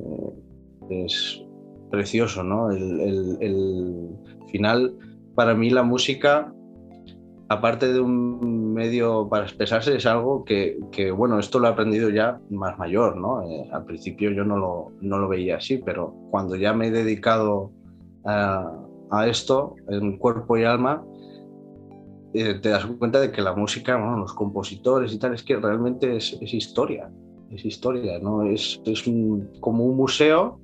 Speaker 2: eh, es precioso, ¿no? El, final, para mí la música, aparte de un medio para expresarse, es algo que, bueno, esto lo he aprendido ya más mayor, ¿no? Eh, al principio yo no lo, no lo veía así, pero cuando ya me he dedicado a, esto, en cuerpo y alma, eh, te das cuenta de que la música, bueno, los compositores y tal, es que realmente es, historia, es historia, ¿no? Es, es como un museo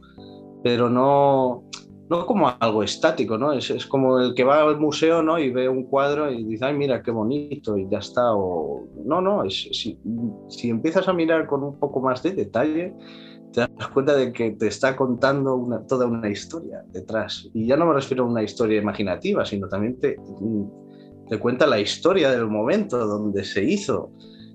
Speaker 2: pero no, no como algo estático, ¿no? Es, es, como el que va al museo, ¿no? Y ve un cuadro y dice, ay, mira, qué bonito, y ya está. O, no, no, si, si empiezas a mirar con un poco más de detalle, te das cuenta de que te está contando toda una historia detrás. Y ya no me refiero a una historia imaginativa, sino también te, te cuenta la historia del momento donde se hizo.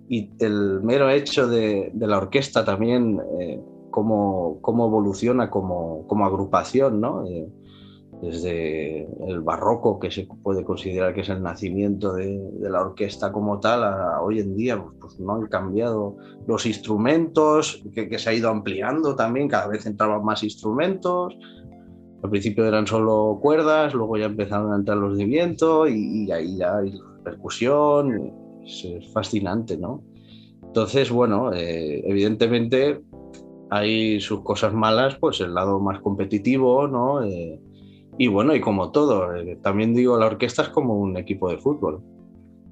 Speaker 2: Y el mero hecho de, de la orquesta también... Eh, cómo, cómo evoluciona como, como agrupación, ¿no? Eh, desde el barroco, que se puede considerar que es el nacimiento de, de la orquesta como tal, a, hoy en día pues, pues, no han cambiado los instrumentos, que, que, se ha ido ampliando también, cada vez entraban más instrumentos. Al principio eran solo cuerdas, luego ya empezaron a entrar los de viento y, y ahí ya hay percusión, es, es, fascinante, ¿no? Entonces, bueno, eh, evidentemente hay sus cosas malas, pues el lado más competitivo, ¿no? Eh, y bueno, y como todo, eh, también digo, la orquesta es como un equipo de fútbol,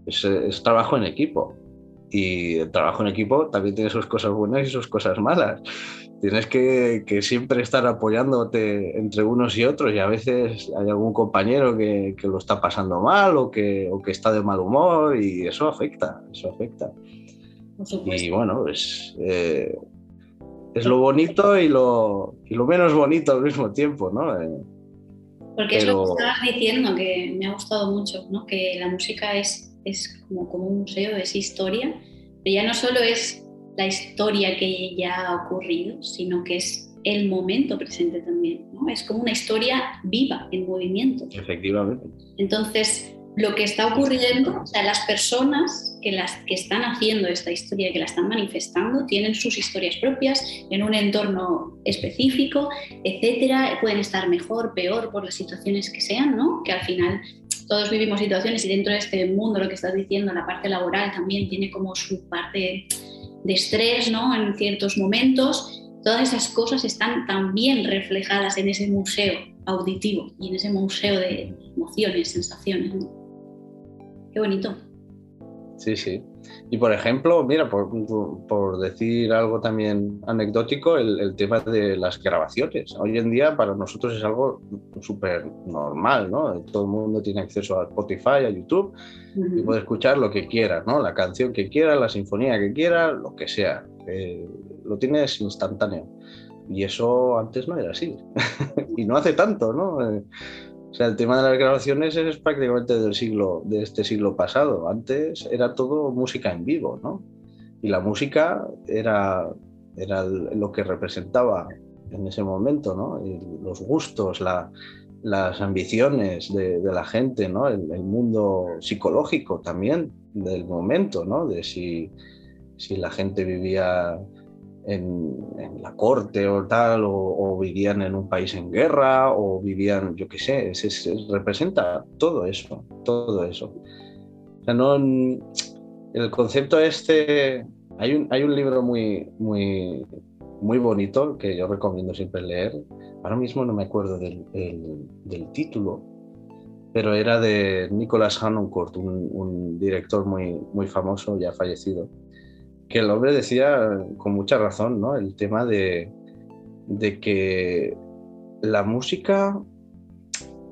Speaker 2: es, es, trabajo en equipo. Y el trabajo en equipo también tiene sus cosas buenas y sus cosas malas. Tienes que, que siempre estar apoyándote entre unos y otros y a veces hay algún compañero que, que lo está pasando mal o que, o que está de mal humor y eso afecta, eso afecta. Y bueno, pues eh, es lo bonito y lo, y lo menos bonito al mismo tiempo, ¿no? Eh,
Speaker 1: Porque es lo que estabas diciendo, que me ha gustado mucho, ¿no? Que la música es, es como, como un museo, es historia, pero ya no solo es la historia que ya ha ocurrido, sino que es el momento presente también, ¿no? Es como una historia viva, en movimiento.
Speaker 2: Efectivamente.
Speaker 1: Entonces, lo que está ocurriendo, o sea, las personas que, las, que están haciendo esta historia, que la están manifestando, tienen sus historias propias en un entorno específico, etcétera, pueden estar mejor, peor por las situaciones que sean, ¿no? Que al final todos vivimos situaciones y dentro de este mundo, lo que estás diciendo, la parte laboral también tiene como su parte de estrés, ¿no? En ciertos momentos. Todas esas cosas están también reflejadas en ese museo auditivo y en ese museo de emociones, sensaciones. Qué bonito.
Speaker 2: Sí, sí. Y por ejemplo, mira, por, decir algo también anecdótico, el, tema de las grabaciones. Hoy en día para nosotros es algo súper normal, ¿no? Todo el mundo tiene acceso a Spotify, a YouTube y puede escuchar lo que quiera, ¿no? La canción que quiera, la sinfonía que quiera, lo que sea. Eh, lo tienes instantáneo. Y eso antes no era así. y no hace tanto, ¿no? Eh, o sea, el tema de las grabaciones es prácticamente del siglo, de este siglo pasado. Antes era todo música en vivo, ¿no? Y la música era, era lo que representaba en ese momento, ¿no? los gustos, las ambiciones de, la gente, ¿no? El, mundo psicológico también del momento, ¿no? De si, si la gente vivía en, la corte o tal, o, vivían en un país en guerra, o vivían, yo qué sé, representa todo eso, todo eso. O sea, no, el concepto este, hay un, hay un libro muy, muy, muy bonito que yo recomiendo siempre leer, ahora mismo no me acuerdo del, del, título, pero era de Nicholas Hanoncourt, un, un director muy, muy famoso, ya fallecido que el hombre decía con mucha razón, ¿no? El tema de, de que la música,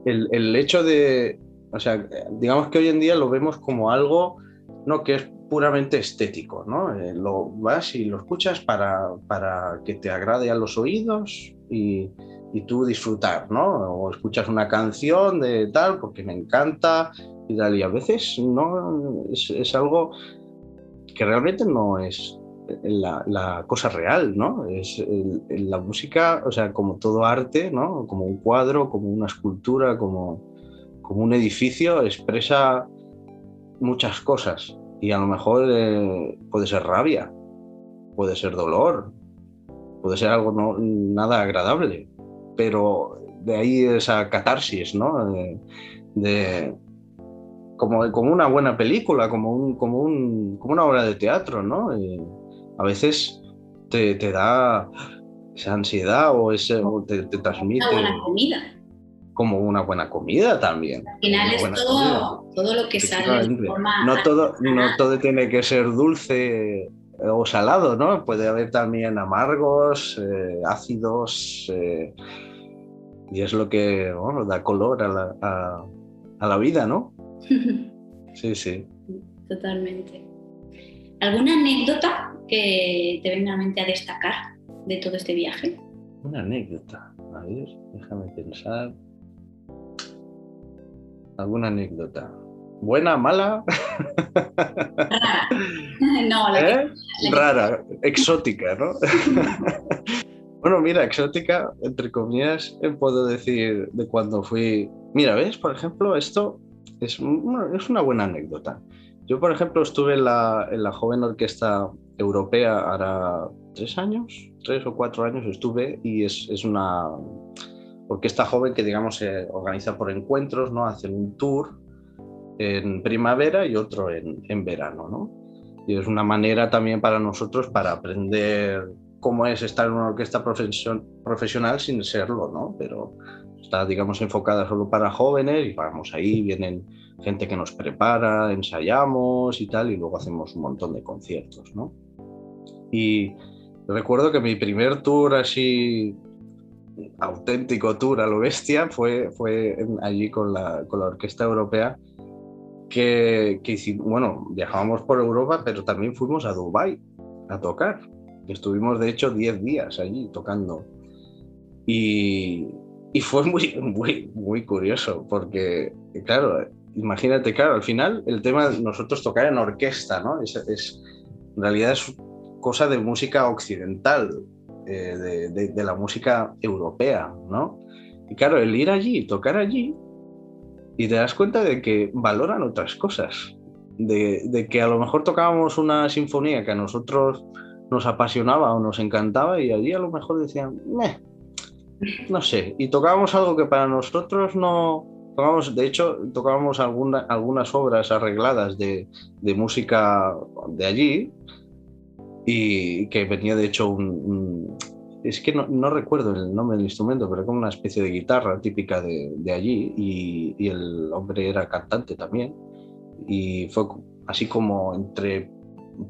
Speaker 2: el, hecho de, o sea, digamos que hoy en día lo vemos como algo, ¿no? Que es puramente estético, ¿no? Eh, lo vas y lo escuchas para, para que te agrade a los oídos y, y, tú disfrutar, ¿no? O escuchas una canción de tal porque me encanta y tal, y a veces no es, es algo que realmente no es la, cosa real, ¿no? Es la música, o sea, como todo arte, ¿no? Como un cuadro, como una escultura, como, como un edificio, expresa muchas cosas. Y a lo mejor eh, puede ser rabia, puede ser dolor, puede ser algo no, nada agradable, pero de ahí esa catarsis, ¿no? de, como, como una buena película, como, un, como, un, como una obra de teatro, ¿no? a veces te, te, da esa ansiedad o, ese, te, transmite...
Speaker 1: Una buena comida.
Speaker 2: Como una buena comida también.
Speaker 1: Al final es todo, todo, lo que sale de forma
Speaker 2: no todo, no todo tiene que ser dulce o salado, ¿no? Puede haber también amargos, eh, ácidos, eh, y es lo que bueno, da color a la, a, a la vida, ¿no? Sí, sí.
Speaker 1: Totalmente. ¿Alguna anécdota que te venga a mente a destacar de todo este viaje?
Speaker 2: Una anécdota. A ver, déjame pensar. ¿Alguna anécdota? ¿Buena, mala?
Speaker 1: Rara. No, la
Speaker 2: ¿Eh? Rara, exótica, ¿no? bueno, mira, exótica, entre comillas, puedo decir de cuando fui. Mira, ¿ves? Por ejemplo, esto es, es una buena anécdota. Yo, por ejemplo, estuve en la, en la joven orquesta europea ahora tres años, tres o cuatro años estuve y es, es una orquesta joven que, digamos, se organiza por encuentros, ¿no? Hacen un tour en primavera y otro en, en verano, ¿no? Y es una manera también para nosotros para aprender cómo es estar en una orquesta profesional sin serlo, ¿no? Pero está, digamos, enfocada solo para jóvenes y vamos ahí, vienen gente que nos prepara, ensayamos y tal, y luego hacemos un montón de conciertos, ¿no? Y recuerdo que mi primer tour así, auténtico tour a lo bestia, fue, fue allí con la, con la Orquesta Europea, que, que hicimos, bueno, viajábamos por Europa, pero también fuimos a Dubái a tocar. Estuvimos, de hecho, 10 días allí tocando. Y, y fue muy, muy, muy curioso, porque, claro, imagínate, claro, al final el tema de nosotros tocar en orquesta, ¿no? Es, es en realidad es cosa de música occidental, eh, de, de, la música europea, ¿no? Y claro, el ir allí, tocar allí, y te das cuenta de que valoran otras cosas, de, de, que a lo mejor tocábamos una sinfonía que a nosotros nos apasionaba o nos encantaba y allí a lo mejor decían, Meh, no sé, y tocábamos algo que para nosotros no, tocábamos, de hecho, tocábamos algunas obras arregladas de, música de allí y que venía de hecho un... es que no, recuerdo el nombre del instrumento, pero como una especie de guitarra típica de, allí y, el hombre era cantante también y fue así como entre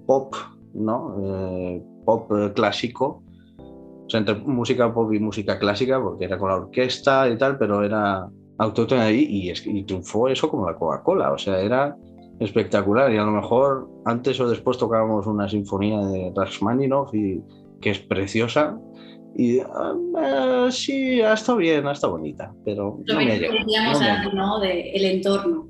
Speaker 2: pop, ¿no? Eh, pop clásico o sea, entre música pop y música clásica, porque era con la orquesta y tal, pero era autóctona ahí y, y triunfó eso como la Coca-Cola, o sea, era espectacular. Y a lo mejor antes o después tocábamos una sinfonía de Rachmaninoff y que es preciosa y uh, sí, ha estado bien, ha estado bonita, pero
Speaker 1: no me decíamos ¿no? De el entorno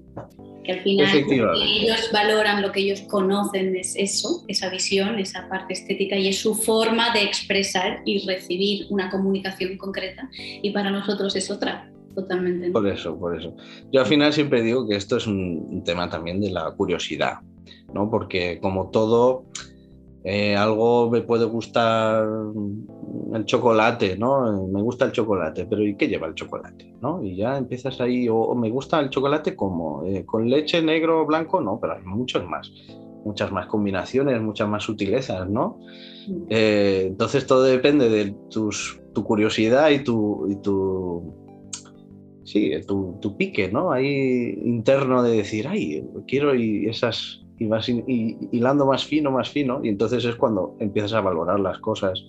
Speaker 1: que al final ellos valoran, lo que ellos conocen es eso, esa visión, esa parte estética y es su forma de expresar y recibir una comunicación concreta y para nosotros es otra. Totalmente.
Speaker 2: Por eso, por eso. Yo al final siempre digo que esto es un tema también de la curiosidad, ¿no? Porque como todo, eh, algo me puede gustar el chocolate, ¿no? Me gusta el chocolate, pero ¿y qué lleva el chocolate? ¿no? Y ya empiezas ahí, o, me gusta el chocolate como, eh, con leche negro o blanco, no, pero hay muchos más, muchas más combinaciones, muchas más sutilezas, ¿no? Mm. Eh, entonces todo depende de tus, tu curiosidad y tu, y tu sí, tu, tu, pique, ¿no? Ahí interno de decir, ay, quiero y esas y vas hilando más fino, más fino, y entonces es cuando empiezas a valorar las cosas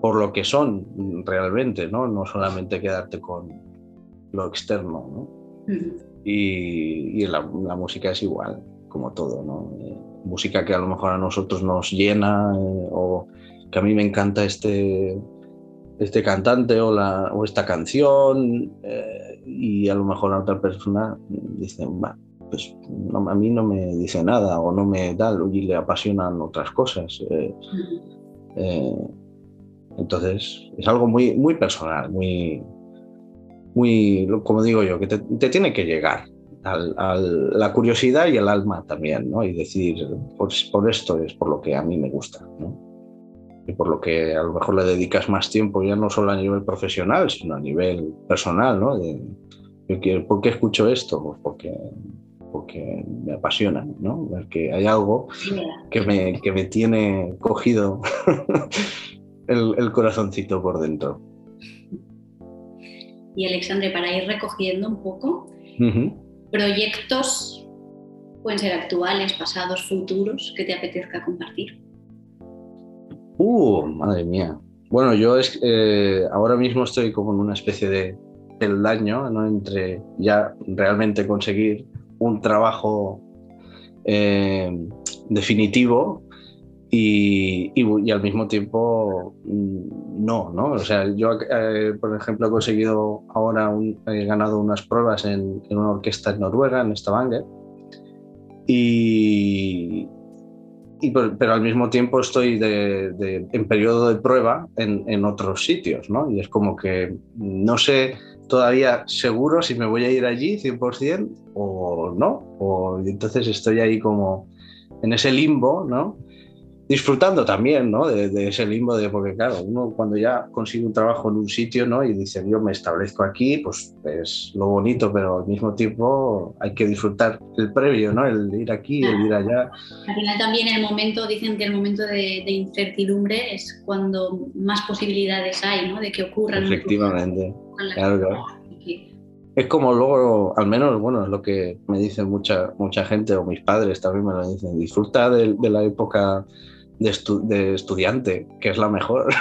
Speaker 2: por lo que son realmente, ¿no? No solamente quedarte con lo externo, ¿no? Y, la, música es igual, como todo, ¿no? Eh, música que a lo mejor a nosotros nos llena, eh, o que a mí me encanta este, este cantante o, la, o esta canción, eh, y a lo mejor a otra persona dice, va, pues a mí no me dice nada o no me da, y le apasionan otras cosas. Eh, eh, entonces, es algo muy, muy personal, muy, muy, como digo yo, que te, tiene que llegar a la curiosidad y el alma también, ¿no? Y decir, por esto es por lo que a mí me gusta, ¿no? Y por lo que a lo mejor le dedicas más tiempo, ya no solo a nivel profesional, sino a nivel personal, ¿no? ¿Por qué escucho esto? Pues porque porque me apasiona, ¿no? que hay algo que me, que me tiene cogido el, corazoncito por dentro.
Speaker 1: Y Alexandre, para ir recogiendo un poco, proyectos pueden ser actuales, pasados, futuros, que te apetezca compartir.
Speaker 2: Uh, madre mía. Bueno, yo es, eh, ahora mismo estoy como en una especie de peldaño ¿no? entre ya realmente conseguir un trabajo eh, definitivo y, al mismo tiempo mm, no, ¿no? O sea, yo, eh, por ejemplo, he conseguido ahora, he ganado unas pruebas en, una orquesta en Noruega, en Stavanger, y, pero al mismo tiempo estoy en periodo de prueba en, en, otros sitios, ¿no? Y es como que no sé todavía seguro si me voy a ir allí 100% o no. O, entonces estoy ahí como en ese limbo, ¿no? disfrutando también ¿no? de, ese limbo de porque claro uno cuando ya consigue un trabajo en un sitio ¿no? y dice yo me establezco aquí pues es lo bonito pero al mismo tiempo hay que disfrutar el previo ¿no? el ir aquí el ir allá
Speaker 1: al final también el momento dicen que el momento de, incertidumbre es cuando más posibilidades hay ¿no? de que ocurran
Speaker 2: efectivamente claro, claro. Es como luego, al menos, bueno, es lo que me dice mucha, mucha gente, o mis padres también me lo dicen, disfruta de la época de, estudiante, que es la mejor,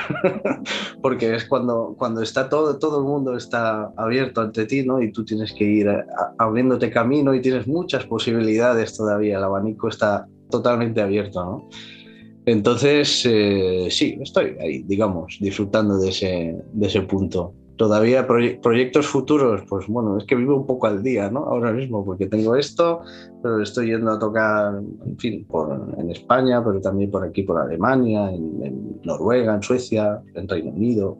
Speaker 2: porque es cuando, cuando está todo, todo el mundo está abierto ante ti, ¿no? Y tú tienes que ir abriéndote camino y tienes muchas posibilidades todavía, el abanico está totalmente abierto, ¿no? Entonces, eh, sí, estoy ahí, digamos, disfrutando de ese, de ese punto todavía proyectos futuros, pues bueno, es que vivo un poco al día, ¿no? Ahora mismo, porque tengo esto, pero estoy yendo a tocar, en fin, por, en España, pero también por aquí, por Alemania, en, Noruega, en Suecia, en Reino Unido.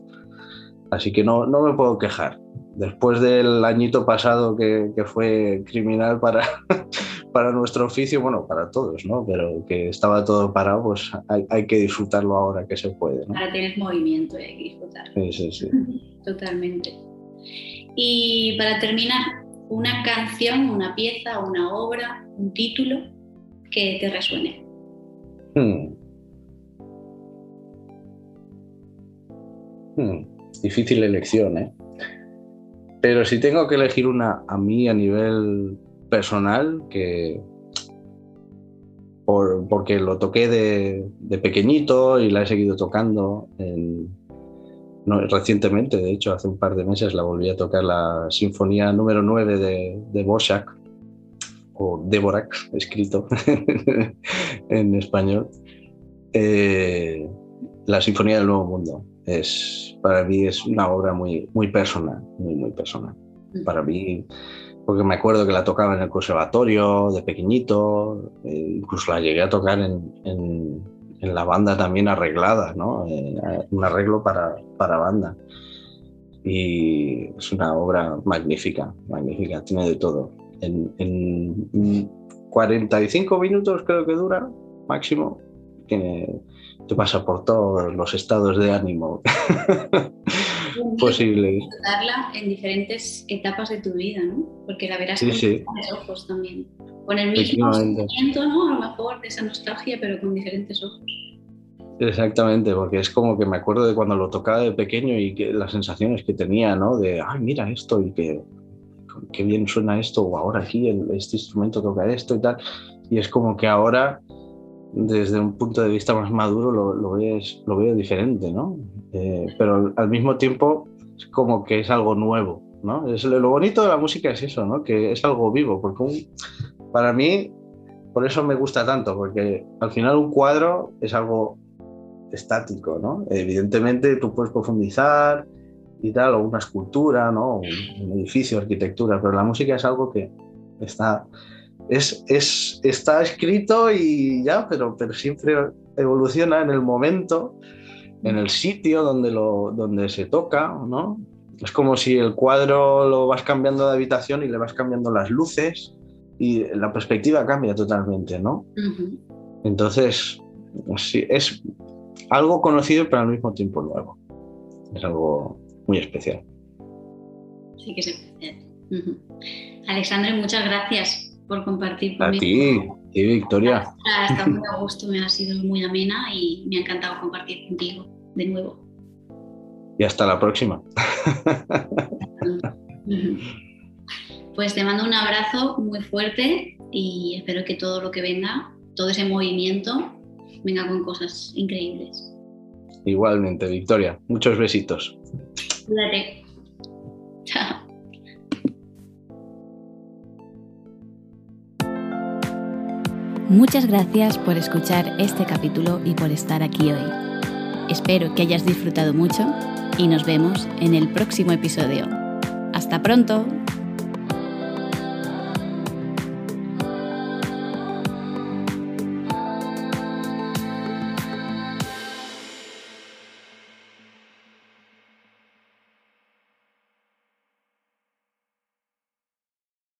Speaker 2: Así que no, no me puedo quejar. Después del añito pasado que, que fue criminal para, para nuestro oficio, bueno, para todos, ¿no? Pero que estaba todo parado, pues hay, hay que disfrutarlo ahora que se puede, ¿no?
Speaker 1: Ahora tienes movimiento y hay que disfrutar.
Speaker 2: Sí, sí, sí.
Speaker 1: Totalmente. Y para terminar, una canción, una pieza, una obra, un título que te resuene. Hmm.
Speaker 2: Hmm. Difícil elección, ¿eh? Pero si tengo que elegir una a mí a nivel personal, que porque lo toqué de, pequeñito y la he seguido tocando recientemente, de hecho, hace un par de meses la volví a tocar la Sinfonía número 9 de, de o Dvorak, escrito en español. Eh, la Sinfonía del Nuevo Mundo es para mí es una obra muy, muy personal, muy, muy personal. Mm. Para mí, porque me acuerdo que la tocaba en el conservatorio de pequeñito, eh, incluso la llegué a tocar en, en, la banda también arreglada, ¿no? Eh, un arreglo para, para banda. Y es una obra magnífica, magnífica, tiene de todo. En, en 45 minutos creo que dura, máximo, tiene, te pasa por todos los estados de ánimo posibles.
Speaker 1: Darla en diferentes etapas de tu vida, ¿no? Porque la verás con diferentes ojos también. Con el mismo sentimiento, ¿no? A lo mejor de esa nostalgia, pero con diferentes ojos.
Speaker 2: Exactamente, porque es como que me acuerdo de cuando lo tocaba de pequeño y que las sensaciones que tenía, ¿no? De, ay, mira esto y que qué bien suena esto, o ahora aquí este instrumento toca esto y tal. Y es como que ahora desde un punto de vista más maduro lo, lo, ves, lo veo diferente, ¿no? Eh, pero al mismo tiempo es como que es algo nuevo, ¿no? Es, lo bonito de la música es eso, ¿no? Que es algo vivo, porque para mí, por eso me gusta tanto, porque al final un cuadro es algo estático, ¿no? Evidentemente tú puedes profundizar y tal, o una escultura, ¿no? Un, un edificio, arquitectura, pero la música es algo que está es, es, está escrito y ya, pero, pero siempre evoluciona en el momento, en el sitio donde, lo, donde se toca, ¿no? Es como si el cuadro lo vas cambiando de habitación y le vas cambiando las luces y la perspectiva cambia totalmente, ¿no? Entonces, sí, es algo conocido pero al mismo tiempo nuevo. Es algo muy especial.
Speaker 1: Sí que es especial. Alexandre, muchas gracias por compartir
Speaker 2: conmigo. A ti, sí, Victoria.
Speaker 1: Estado muy a gusto, me ha sido muy amena y me ha encantado compartir contigo de nuevo.
Speaker 2: Y hasta la próxima.
Speaker 1: Pues te mando un abrazo muy fuerte y espero que todo lo que venga, todo ese movimiento, venga con cosas increíbles.
Speaker 2: Igualmente, Victoria. Muchos besitos.
Speaker 1: Cuídate. Chao.
Speaker 3: Muchas gracias por escuchar este capítulo y por estar aquí hoy. Espero que hayas disfrutado mucho y nos vemos en el próximo episodio. ¡Hasta pronto!